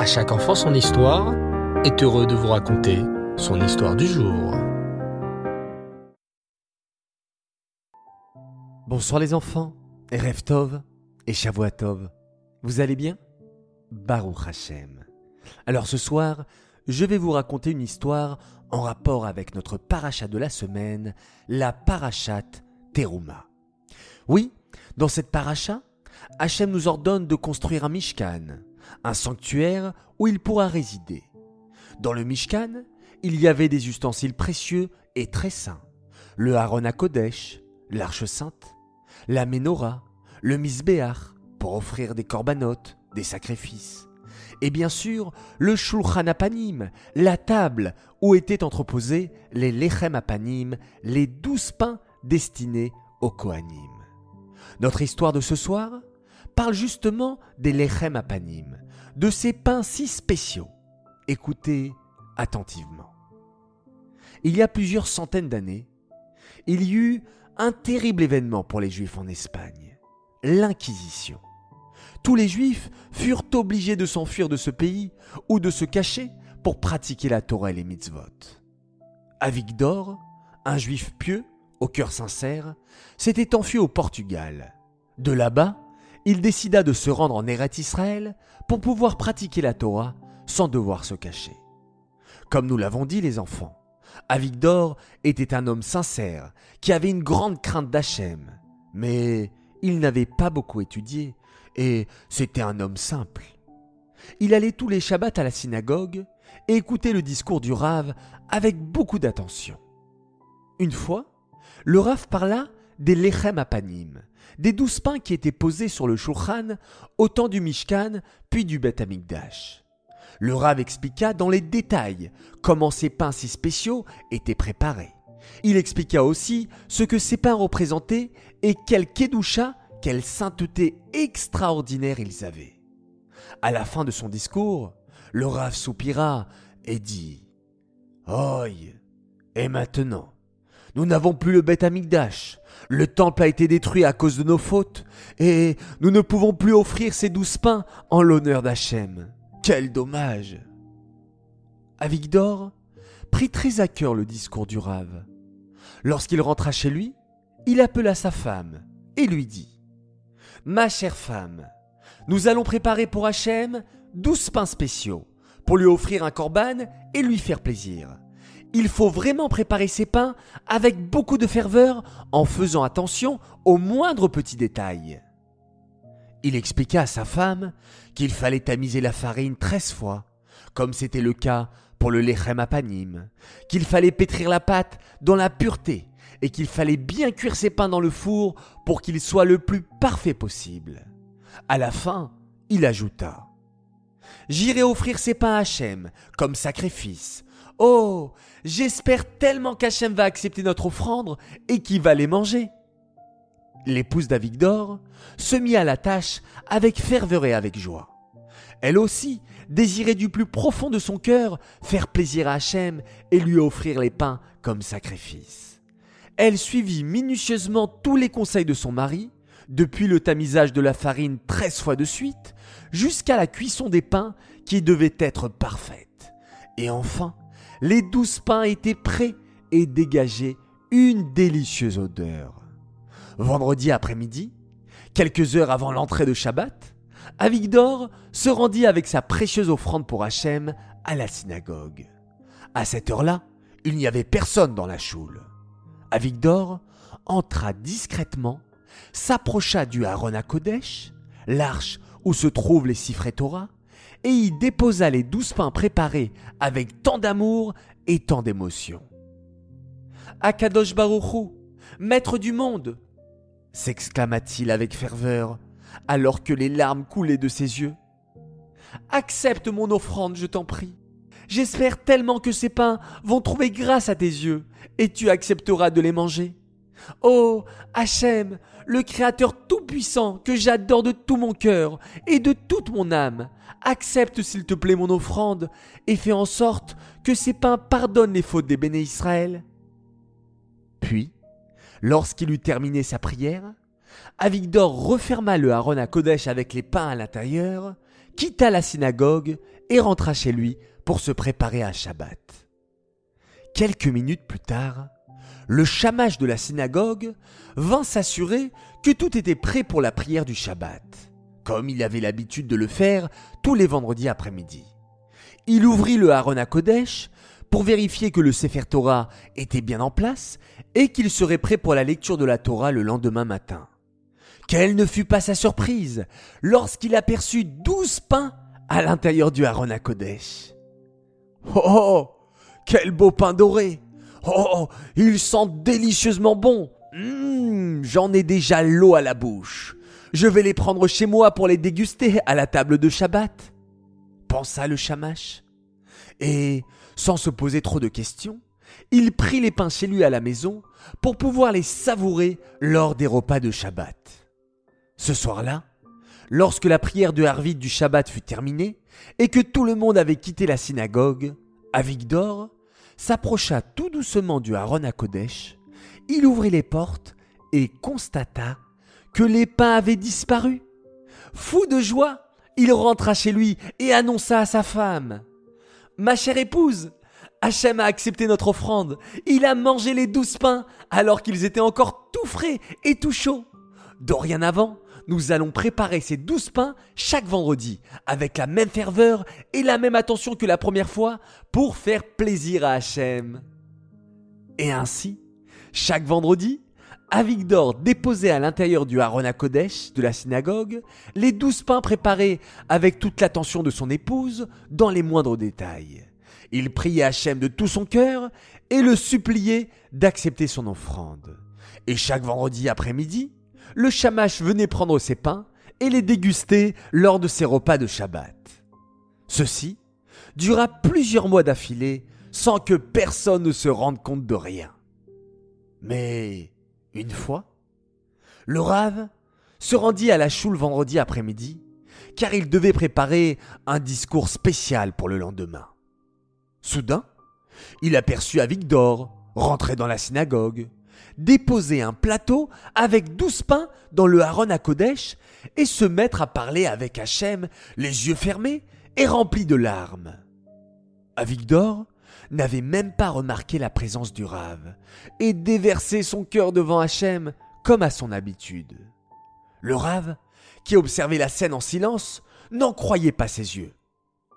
À chaque enfant son histoire est heureux de vous raconter son histoire du jour. Bonsoir les enfants, Erev Tov et Shavuatov. Vous allez bien? Baruch Hashem. Alors ce soir, je vais vous raconter une histoire en rapport avec notre paracha de la semaine, la parachat Teruma. Oui, dans cette paracha, Hachem nous ordonne de construire un Mishkan, un sanctuaire où il pourra résider. Dans le Mishkan, il y avait des ustensiles précieux et très saints. Le Aaron à Kodesh, l'arche sainte, la Ménorah, le Misbéach, pour offrir des corbanotes, des sacrifices. Et bien sûr, le Shulchan Apanim, la table où étaient entreposés les Lechem Apanim, les douze pains destinés aux Kohanim. Notre histoire de ce soir parle justement des Lechem Apanim, de ces pains si spéciaux. Écoutez attentivement. Il y a plusieurs centaines d'années, il y eut un terrible événement pour les Juifs en Espagne, l'Inquisition. Tous les Juifs furent obligés de s'enfuir de ce pays ou de se cacher pour pratiquer la Torah et les mitzvot. Avigdor, un Juif pieux, au cœur sincère, s'était enfui au Portugal. De là-bas, il décida de se rendre en Eretz Israël pour pouvoir pratiquer la Torah sans devoir se cacher. Comme nous l'avons dit les enfants, Avigdor était un homme sincère qui avait une grande crainte d'Hachem, mais il n'avait pas beaucoup étudié et c'était un homme simple. Il allait tous les Shabbats à la synagogue et écoutait le discours du Rav avec beaucoup d'attention. Une fois, le Rav parla des lechem apanim, des douze pains qui étaient posés sur le shulchan au temps du Mishkan puis du Bet Amikdash. Le Rav expliqua dans les détails comment ces pains si spéciaux étaient préparés. Il expliqua aussi ce que ces pains représentaient et quelle kedusha, quelle sainteté extraordinaire ils avaient. À la fin de son discours, le Rav soupira et dit Oi, et maintenant, nous n'avons plus le Beth Amikdash. Le temple a été détruit à cause de nos fautes, et nous ne pouvons plus offrir ces douze pains en l'honneur d'Hachem. Quel dommage Avigdor prit très à cœur le discours du Rav. Lorsqu'il rentra chez lui, il appela sa femme et lui dit Ma chère femme, nous allons préparer pour Hachem douze pains spéciaux pour lui offrir un corban et lui faire plaisir. Il faut vraiment préparer ces pains avec beaucoup de ferveur en faisant attention aux moindres petits détails. Il expliqua à sa femme qu'il fallait tamiser la farine treize fois, comme c'était le cas pour le lechem apanim, qu'il fallait pétrir la pâte dans la pureté et qu'il fallait bien cuire ses pains dans le four pour qu'ils soient le plus parfait possible. À la fin, il ajouta J'irai offrir ces pains à Hachem comme sacrifice. Oh, j'espère tellement qu'Hachem va accepter notre offrande et qu'il va les manger. L'épouse d'Avigdor se mit à la tâche avec ferveur et avec joie. Elle aussi désirait du plus profond de son cœur faire plaisir à Hachem et lui offrir les pains comme sacrifice. Elle suivit minutieusement tous les conseils de son mari, depuis le tamisage de la farine treize fois de suite, jusqu'à la cuisson des pains qui devait être parfaite. Et enfin, les douze pains étaient prêts et dégageaient une délicieuse odeur. Vendredi après-midi, quelques heures avant l'entrée de Shabbat, Avigdor se rendit avec sa précieuse offrande pour Hachem à la synagogue. À cette heure-là, il n'y avait personne dans la choule. Avigdor entra discrètement, s'approcha du Aaron à Kodesh, l'arche où se trouvent les siffrets Torah, et y déposa les douze pains préparés avec tant d'amour et tant d'émotion. Akadosh Baruchou, maître du monde, s'exclama-t-il avec ferveur, alors que les larmes coulaient de ses yeux. Accepte mon offrande, je t'en prie. J'espère tellement que ces pains vont trouver grâce à tes yeux, et tu accepteras de les manger. Oh, Hachem, le Créateur tout-puissant que j'adore de tout mon cœur et de toute mon âme, accepte s'il te plaît mon offrande et fais en sorte que ces pains pardonnent les fautes des béné Israël. Puis, Lorsqu'il eut terminé sa prière, Avigdor referma le haron à Kodesh avec les pains à l'intérieur, quitta la synagogue et rentra chez lui pour se préparer à Shabbat. Quelques minutes plus tard, le chamash de la synagogue vint s'assurer que tout était prêt pour la prière du Shabbat, comme il avait l'habitude de le faire tous les vendredis après-midi. Il ouvrit le Haron à Kodesh pour vérifier que le Sefer Torah était bien en place et qu'il serait prêt pour la lecture de la Torah le lendemain matin. Quelle ne fut pas sa surprise lorsqu'il aperçut douze pains à l'intérieur du Haron à Kodesh. Oh, oh Quel beau pain doré Oh Il sent délicieusement bon hum, J'en ai déjà l'eau à la bouche. Je vais les prendre chez moi pour les déguster à la table de Shabbat. Pensa le chamache. Et, sans se poser trop de questions, il prit les pains chez lui à la maison pour pouvoir les savourer lors des repas de Shabbat. Ce soir-là, lorsque la prière de Harvit du Shabbat fut terminée et que tout le monde avait quitté la synagogue, Avigdor s'approcha tout doucement du Haron à Kodesh, il ouvrit les portes et constata que les pains avaient disparu. Fou de joie, il rentra chez lui et annonça à sa femme Ma chère épouse, Hachem a accepté notre offrande. Il a mangé les douze pains alors qu'ils étaient encore tout frais et tout chauds. Dorénavant, nous allons préparer ces douze pains chaque vendredi, avec la même ferveur et la même attention que la première fois, pour faire plaisir à Hachem. Et ainsi, chaque vendredi, Avigdor déposait à l'intérieur du Haron Kodesh de la synagogue les douze pains préparés avec toute l'attention de son épouse dans les moindres détails. Il priait Hachem de tout son cœur et le suppliait d'accepter son offrande. Et chaque vendredi après-midi, le Shamash venait prendre ses pains et les déguster lors de ses repas de Shabbat. Ceci dura plusieurs mois d'affilée sans que personne ne se rende compte de rien. Mais une fois, le Rav se rendit à la choule vendredi après-midi car il devait préparer un discours spécial pour le lendemain. Soudain, il aperçut Avigdor rentrer dans la synagogue déposer un plateau avec douze pains dans le Haron à Kodesh et se mettre à parler avec Hachem, les yeux fermés et remplis de larmes. Avigdor n'avait même pas remarqué la présence du Rave et déversait son cœur devant Hachem comme à son habitude. Le Rave, qui observait la scène en silence, n'en croyait pas ses yeux.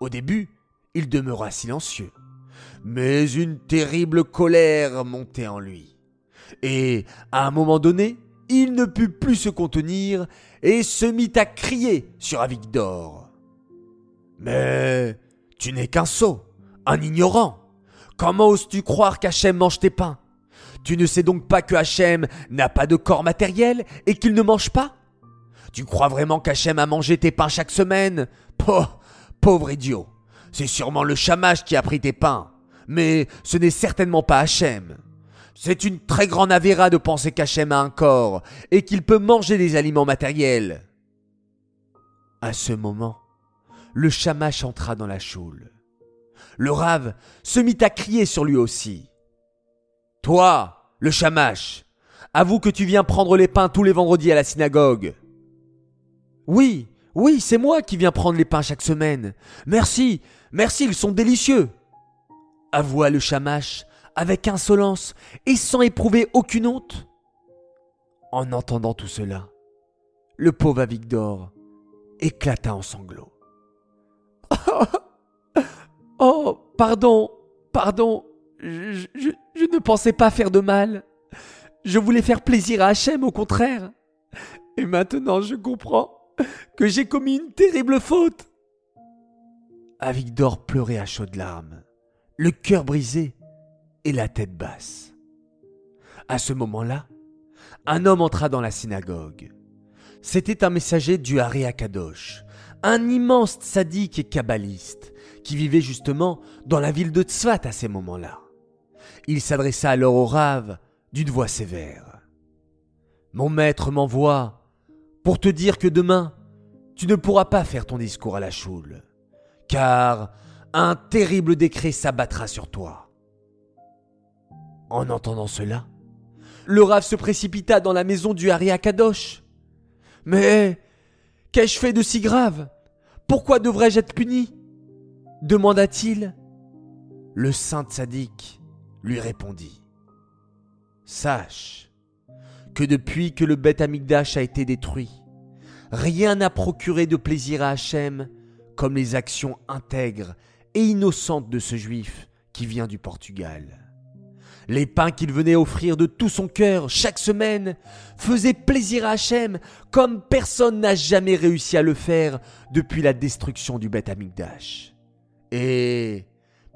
Au début, il demeura silencieux, mais une terrible colère montait en lui. Et, à un moment donné, il ne put plus se contenir et se mit à crier sur Avigdor. Mais tu n'es qu'un sot, un ignorant. Comment oses-tu croire qu'Hachem mange tes pains? Tu ne sais donc pas que Hachem n'a pas de corps matériel et qu'il ne mange pas? Tu crois vraiment qu'Hachem a mangé tes pains chaque semaine? Pauvre idiot C'est sûrement le chamache qui a pris tes pains, mais ce n'est certainement pas Hachem. C'est une très grande avéra de penser qu'Hachem a un corps et qu'il peut manger des aliments matériels. À ce moment, le chamash entra dans la choule. Le rave se mit à crier sur lui aussi. Toi, le chamash, avoue que tu viens prendre les pains tous les vendredis à la synagogue. Oui, oui, c'est moi qui viens prendre les pains chaque semaine. Merci, merci, ils sont délicieux. Avoua le chamash avec insolence et sans éprouver aucune honte En entendant tout cela, le pauvre Avigdor éclata en sanglots. oh, pardon, pardon, je, ne pensais pas faire de mal. Je voulais faire plaisir à Hachem, au contraire. Et maintenant je comprends que j'ai commis une terrible faute. Avigdor pleurait à chaudes larmes, le cœur brisé et la tête basse. À ce moment-là, un homme entra dans la synagogue. C'était un messager du Hari Akadosh, un immense sadique et kabbaliste, qui vivait justement dans la ville de Tzfat à ces moments-là. Il s'adressa alors au Rav d'une voix sévère. Mon maître m'envoie pour te dire que demain, tu ne pourras pas faire ton discours à la choule, car un terrible décret s'abattra sur toi. En entendant cela, le Rav se précipita dans la maison du Hari Kadosh. Mais qu'ai-je fait de si grave? Pourquoi devrais-je être puni? demanda-t-il. Le saint sadique lui répondit. Sache que depuis que le Beth Amigdash a été détruit, rien n'a procuré de plaisir à Hachem comme les actions intègres et innocentes de ce juif qui vient du Portugal. Les pains qu'il venait offrir de tout son cœur chaque semaine faisaient plaisir à Hachem comme personne n'a jamais réussi à le faire depuis la destruction du Beth Amigdash. Et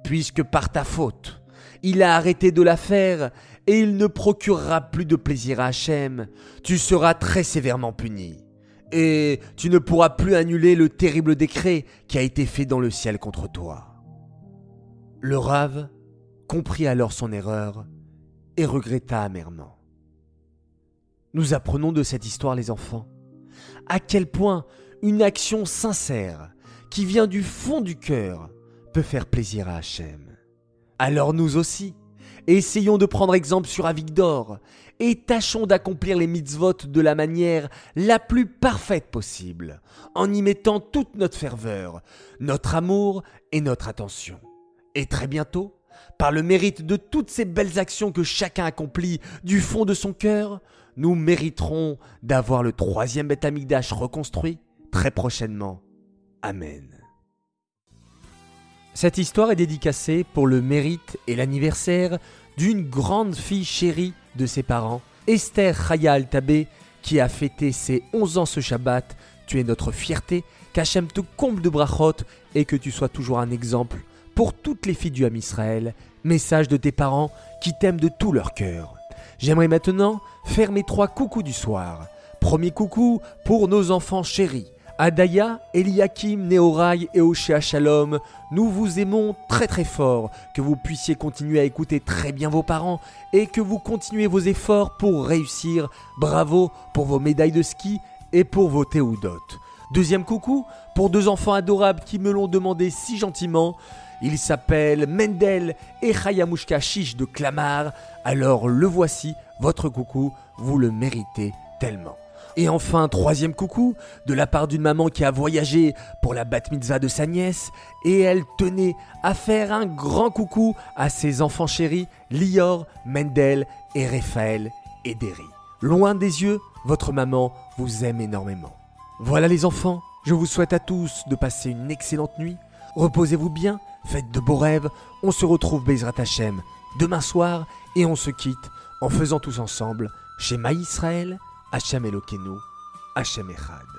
puisque par ta faute, il a arrêté de la faire et il ne procurera plus de plaisir à Hachem, tu seras très sévèrement puni. Et tu ne pourras plus annuler le terrible décret qui a été fait dans le ciel contre toi. Le rave comprit alors son erreur et regretta amèrement. Nous apprenons de cette histoire, les enfants, à quel point une action sincère qui vient du fond du cœur peut faire plaisir à Hachem. Alors nous aussi, essayons de prendre exemple sur Avigdor et tâchons d'accomplir les mitzvot de la manière la plus parfaite possible, en y mettant toute notre ferveur, notre amour et notre attention. Et très bientôt, par le mérite de toutes ces belles actions que chacun accomplit du fond de son cœur, nous mériterons d'avoir le troisième Beth Amikdash reconstruit très prochainement. Amen. Cette histoire est dédicacée pour le mérite et l'anniversaire d'une grande fille chérie de ses parents, Esther Chaya Altabé, qui a fêté ses 11 ans ce Shabbat. Tu es notre fierté, qu'Hachem te comble de brachot et que tu sois toujours un exemple pour toutes les filles du Ham Israël. Message de tes parents qui t'aiment de tout leur cœur. J'aimerais maintenant faire mes trois coucous du soir. Premier coucou pour nos enfants chéris. Adaya, Eliakim, Neorai et Oshéa Shalom, nous vous aimons très très fort, que vous puissiez continuer à écouter très bien vos parents et que vous continuez vos efforts pour réussir. Bravo pour vos médailles de ski et pour vos théoudotes. Deuxième coucou pour deux enfants adorables qui me l'ont demandé si gentiment. Ils s'appellent Mendel et Chayamushka Chiche de Clamart. Alors le voici, votre coucou, vous le méritez tellement. Et enfin, troisième coucou, de la part d'une maman qui a voyagé pour la bat mitzvah de sa nièce, et elle tenait à faire un grand coucou à ses enfants chéris, Lior, Mendel et Raphaël et Derry. Loin des yeux, votre maman vous aime énormément. Voilà les enfants, je vous souhaite à tous de passer une excellente nuit. Reposez-vous bien, faites de beaux rêves. On se retrouve Bezrat Hashem demain soir et on se quitte en faisant tous ensemble chez Israël Hachem Elokeinu, Hachem Echad.